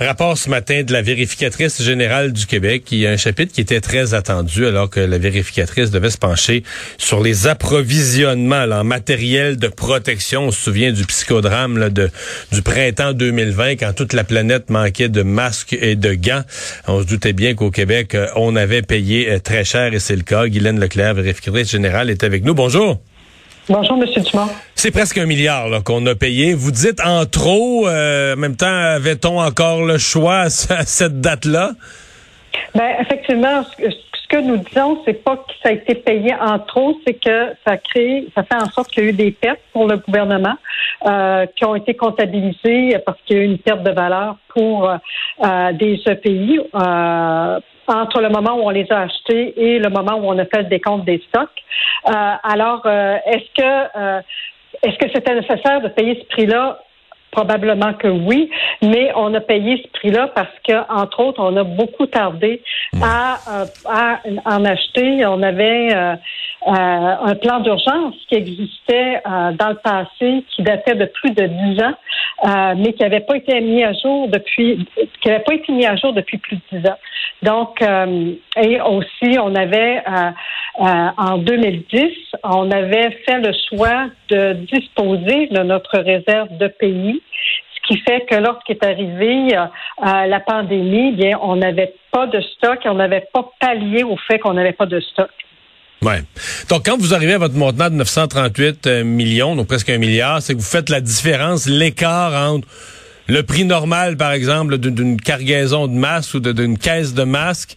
Rapport ce matin de la vérificatrice générale du Québec. Il y a un chapitre qui était très attendu alors que la vérificatrice devait se pencher sur les approvisionnements en matériel de protection. On se souvient du psychodrame là, de, du printemps 2020 quand toute la planète manquait de masques et de gants. On se doutait bien qu'au Québec, euh, on avait payé euh, très cher et c'est le cas. Guylaine Leclerc, vérificatrice générale, est avec nous. Bonjour. Bonjour, M. Dumont. C'est presque un milliard qu'on a payé. Vous dites en trop. Euh, en même temps, avait-on encore le choix à, cette date-là? Ben, effectivement, que nous disons, c'est pas que ça a été payé en trop, c'est que ça crée, ça fait en sorte qu'il y a eu des pertes pour le gouvernement euh, qui ont été comptabilisées parce qu'il y a eu une perte de valeur pour euh, des EPI entre le moment où on les a achetés et le moment où on a fait le décompte des stocks. Euh, alors, euh, est-ce que euh, est-ce que c'était nécessaire de payer ce prix-là? Probablement que oui, mais on a payé ce prix-là parce que, entre autres, on a beaucoup tardé à, à en acheter. On avait un plan d'urgence qui existait dans le passé, qui datait de plus de dix ans, mais qui n'avait pas été mis à jour depuis, qui n'avait pas été mis à jour depuis plus de dix ans. Donc, euh, et aussi, on avait euh, euh, en 2010, on avait fait le choix de disposer de notre réserve de pays, ce qui fait que lorsqu'est arrivée la pandémie, bien, on n'avait pas de stock, on n'avait pas pallié au fait qu'on n'avait pas de stock. Ouais. Donc, quand vous arrivez à votre montant de 938 millions, donc presque un milliard, c'est que vous faites la différence, l'écart entre le prix normal, par exemple, d'une cargaison de masques ou d'une caisse de masques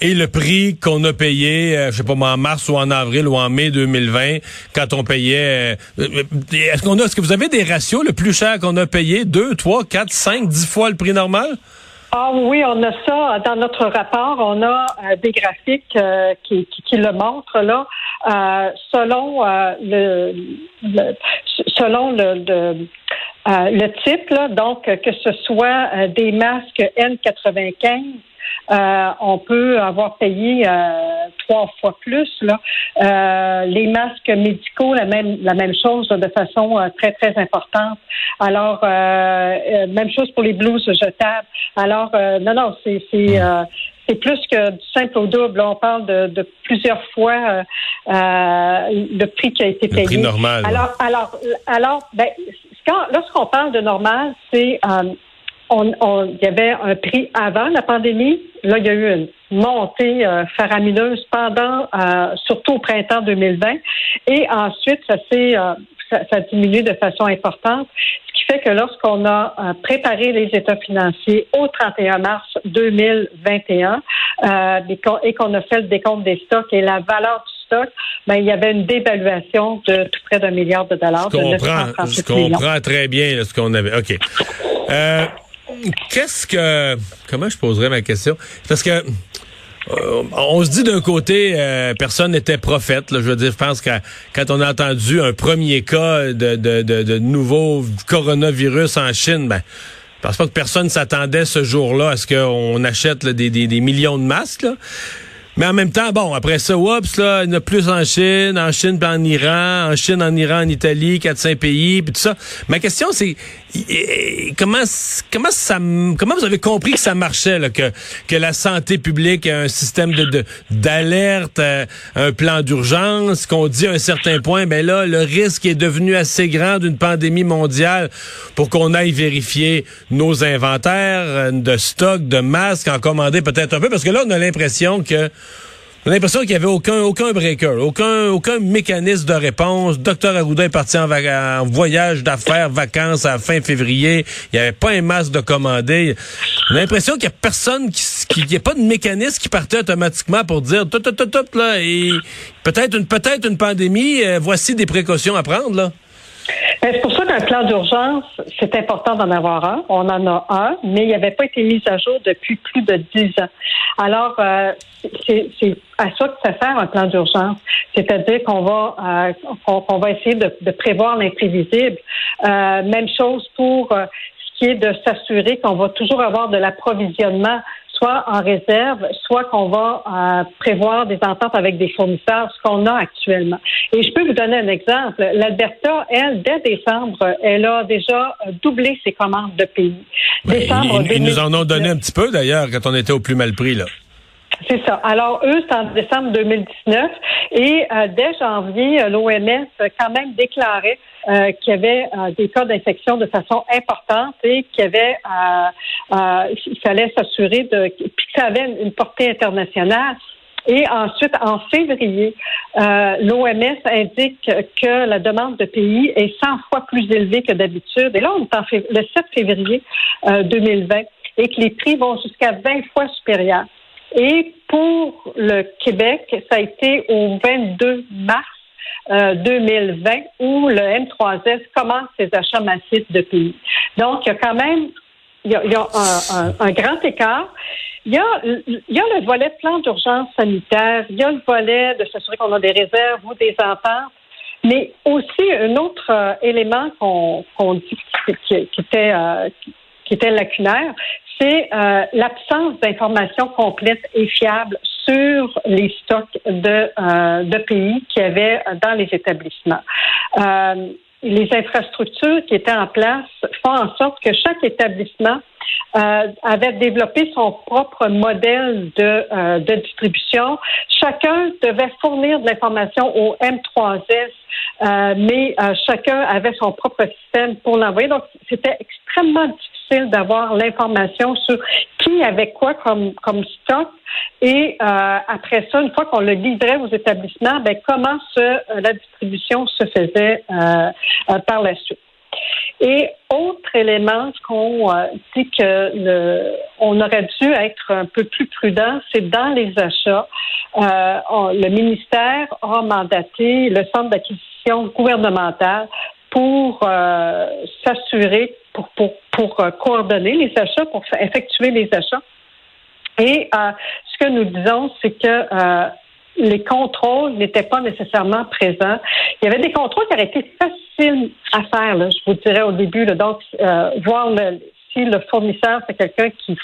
et le prix qu'on a payé, euh, je sais pas en mars ou en avril ou en mai 2020, quand on payait. Euh, euh, est-ce qu'on a, est-ce que vous avez des ratios le plus cher qu'on a payé, deux, trois, quatre, cinq, dix fois le prix normal? Ah oui, on a ça dans notre rapport. On a des graphiques qui, qui, le montrent là. selon le, selon le euh, le type, là, donc que ce soit euh, des masques N95, euh, on peut avoir payé trois fois plus. Là. les masques médicaux, la même la même chose de façon très très importante. Alors même chose pour les blouses jetables. Alors non non c'est c'est c'est plus que du simple au double. On parle de, de plusieurs fois le prix qui a été payé. Le prix normal. Alors alors alors ben lorsqu'on parle de normal, c'est euh, on, il y avait un prix avant la pandémie. Là, il y a eu une montée euh, faramineuse pendant, euh, surtout au printemps 2020. Et ensuite, ça s'est ça, a diminué de façon importante. Ce qui fait que lorsqu'on a préparé les états financiers au 31 mars 2021 et qu'on a fait le décompte des stocks et la valeur ben, il y avait une dévaluation de tout près d'un milliard de dollars. Je comprends, je comprends très bien ce qu'on avait. OK. Euh, qu'est-ce que... Comment je poserais ma question? Parce que... Euh, on se dit d'un côté, euh, personne n'était prophète. je veux dire, je pense que quand on a entendu un premier cas de, de, de, nouveau coronavirus en Chine, ben, je pense pas que personne s'attendait ce jour-là à ce qu'on achète des, des, des, millions de masques. Là. Mais en même temps, bon, après ça, oups, là, il y en a plus en Chine, en Chine puis en Iran, en Chine, en Iran, en Italie, quatre, cinq pays, puis tout ça. Ma question, c'est comment comment ça comment vous avez compris que ça marchait, là, que que la santé publique a un système de d'alerte, euh, un plan d'urgence, qu'on dit à un certain point, ben là, le risque est devenu assez grand d'une pandémie mondiale pour qu'on aille vérifier nos inventaires euh, de stock, de masques, en commander peut-être un peu, parce que là, on a l'impression que a l'impression qu'il n'y avait aucun, aucun breaker, aucun, aucun mécanisme de réponse. Docteur Arruda est parti en, voyage d'affaires, vacances à fin février. Il n'y avait pas un masque de commandé. A l'impression qu'il n'y a personne qui, n'y a pas de mécanisme qui partait automatiquement pour dire tout, tout, tout, tout, là, et peut-être une, peut-être une pandémie, euh, voici des précautions à prendre, là. Ben, qu'un plan d'urgence, c'est important d'en avoir un. On en a un, mais il n'avait pas été mis à jour depuis plus de dix ans. Alors, euh, c'est à ça que ça sert un plan d'urgence. C'est-à-dire qu'on va euh, qu'on va essayer de, de prévoir l'imprévisible. Euh, même chose pour ce qui est de s'assurer qu'on va toujours avoir de l'approvisionnement soit en réserve, soit qu'on va euh, prévoir des ententes avec des fournisseurs, ce qu'on a actuellement. Et je peux vous donner un exemple. L'Alberta, elle, dès décembre, elle a déjà doublé ses commandes de pays. Ben, ils, nous en ont donné un petit peu d'ailleurs quand on était au plus mal prix là. C'est ça. Alors, eux, c'est en décembre 2019. Et euh, dès janvier, euh, l'OMS quand même déclarait euh, qu'il y avait des cas d'infection de façon importante et qu'il y avait, il fallait s'assurer de, puis que ça avait une portée internationale. Et ensuite, en février, l'OMS indique que la demande de pays est 100 fois plus élevée que d'habitude. Et là, on est en le 7 février 2020 et que les prix vont jusqu'à 20 fois supérieurs. Et pour le Québec, ça a été au 22 mars 2020 euh, où le M3S commence ses achats massifs de pays. Donc, il y a quand même il y a, un, grand écart. Il y, a, le volet plan d'urgence sanitaire, il y a le volet de s'assurer qu'on a des réserves ou des ententes, mais aussi un autre euh, élément qu'on dit qui, était, euh, qui était lacunaire, c'est euh, l'absence d'informations complètes et fiables sur les stocks de, euh, de pays qu'il y avait dans les établissements. Euh, les infrastructures qui étaient en place font en sorte que chaque établissement euh, avait développé son propre modèle de, euh, de distribution. Chacun devait fournir de l'information au M3S, euh, mais chacun avait son propre système pour l'envoyer. Donc, c'était extrêmement difficile d'avoir l'information sur qui avait quoi comme, comme stock. Et après ça, une fois qu'on le livrait aux établissements, ben, comment ce, la distribution se faisait par la suite. Et autre élément qu'on euh, dit que on aurait dû être un peu plus prudent, c'est dans les achats. Euh, le ministère a mandaté le centre d'acquisition gouvernementale pour euh, s'assurer, pour, pour, pour coordonner les achats, pour effectuer les achats. Et ce que nous disons, c'est que les contrôles n'étaient pas nécessairement présents. Il y avait des contrôles qui auraient été faciles à faire, je vous dirais au début. donc, euh, voir si le fournisseur, c'est quelqu'un qui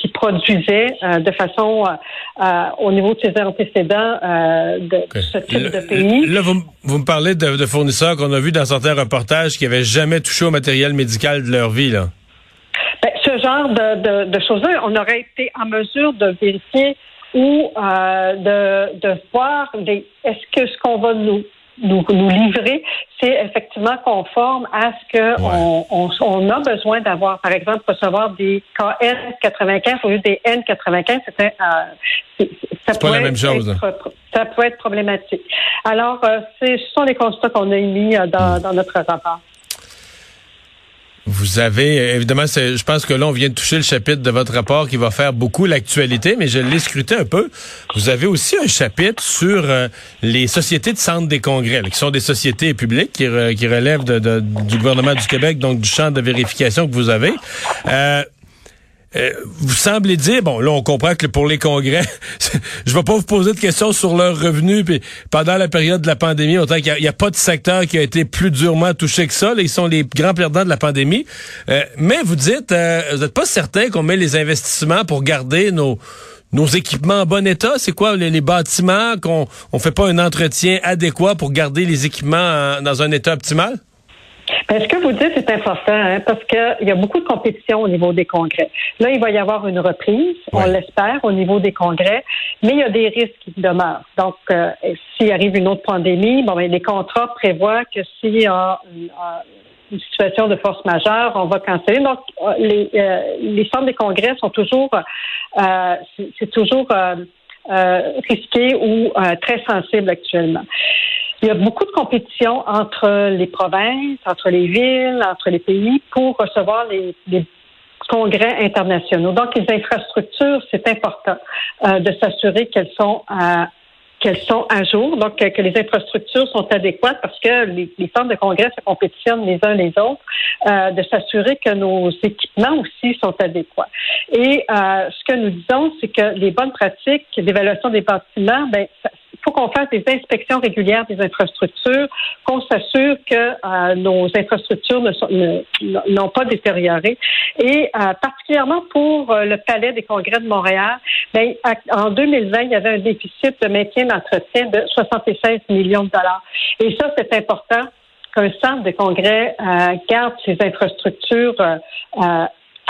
qui produisait euh, de façon euh, au niveau de ses antécédents de ce type de pays. Là, vous, me parlez de, fournisseurs qu'on a vus dans certains reportages qui n'avaient jamais touché au matériel médical de leur vie. Là. Ben, ce genre de, de choses-là, on aurait été en mesure de vérifier ou euh, de, de voir est-ce que ce qu'on va nous nous, nous livrer, c'est effectivement conforme à ce que on, on, a besoin d'avoir. Par exemple, recevoir des KN95 au lieu des N95, c'était euh, ça peut la même chose. Être, ça peut être problématique. Alors, euh, ce sont les constats qu'on a émis euh, dans, hmm. dans notre rapport. Vous avez, évidemment, je pense que là, on vient de toucher le chapitre de votre rapport qui va faire beaucoup l'actualité, mais je l'ai scruté un peu. Vous avez aussi un chapitre sur euh, les sociétés de centre des congrès, qui sont des sociétés publiques qui, relèvent du gouvernement du Québec, donc du champ de vérification que vous avez. Euh, euh, vous semblez dire, bon, là, on comprend que pour les congrès, je vais pas vous poser de questions sur leurs revenus, puis pendant la période de la pandémie, autant qu'il n'y a, pas de secteur qui a été plus durement touché que ça, ils sont les grands perdants de la pandémie. Euh, mais vous dites, euh, vous n'êtes pas certain qu'on met les investissements pour garder nos nos équipements en bon état, c'est quoi les, bâtiments qu'on on fait pas un entretien adéquat pour garder les équipements dans un état optimal? Ben, ce que vous dites, c'est important, hein, parce qu'il y a beaucoup de compétition au niveau des congrès. Là, il va y avoir une reprise, on l'espère, au niveau des congrès, mais il y a des risques qui demeurent. Donc, euh, s'il arrive une autre pandémie, bon, ben, les contrats prévoient que s'il y a une, situation de force majeure, on va canceller. Donc, euh, les, euh, les centres des congrès sont toujours, c'est toujours risqué ou très sensible actuellement. Il y a beaucoup de compétition entre les provinces, entre les villes, entre les pays pour recevoir les, congrès internationaux. Donc, les infrastructures, c'est important euh, de s'assurer qu'elles sont à qu'elles sont à jour, donc que, les infrastructures sont adéquates parce que les, centres de congrès se compétitionnent les uns les autres, euh, de s'assurer que nos équipements aussi sont adéquats. Et euh, ce que nous disons, c'est que les bonnes pratiques d'évaluation des bâtiments, ben, faut qu'on fasse des inspections régulières des infrastructures, qu'on s'assure que euh, nos infrastructures ne n'ont pas détérioré. Et euh, particulièrement pour le Palais des Congrès de Montréal, ben, en 2020, il y avait un déficit de maintien d'entretien de 76 millions de dollars. Et ça, c'est important qu'un centre de congrès garde ses infrastructures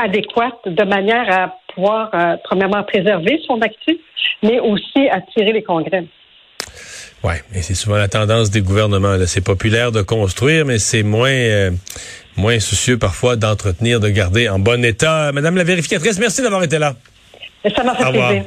adéquate de manière à pouvoir, euh, premièrement, préserver son actif, mais aussi attirer les congrès. Oui, mais c'est souvent la tendance des gouvernements. C'est populaire de construire, mais c'est moins, euh, moins soucieux parfois d'entretenir, de garder en bon état. Madame la vérificatrice, merci d'avoir été là. ça m'a fait plaisir.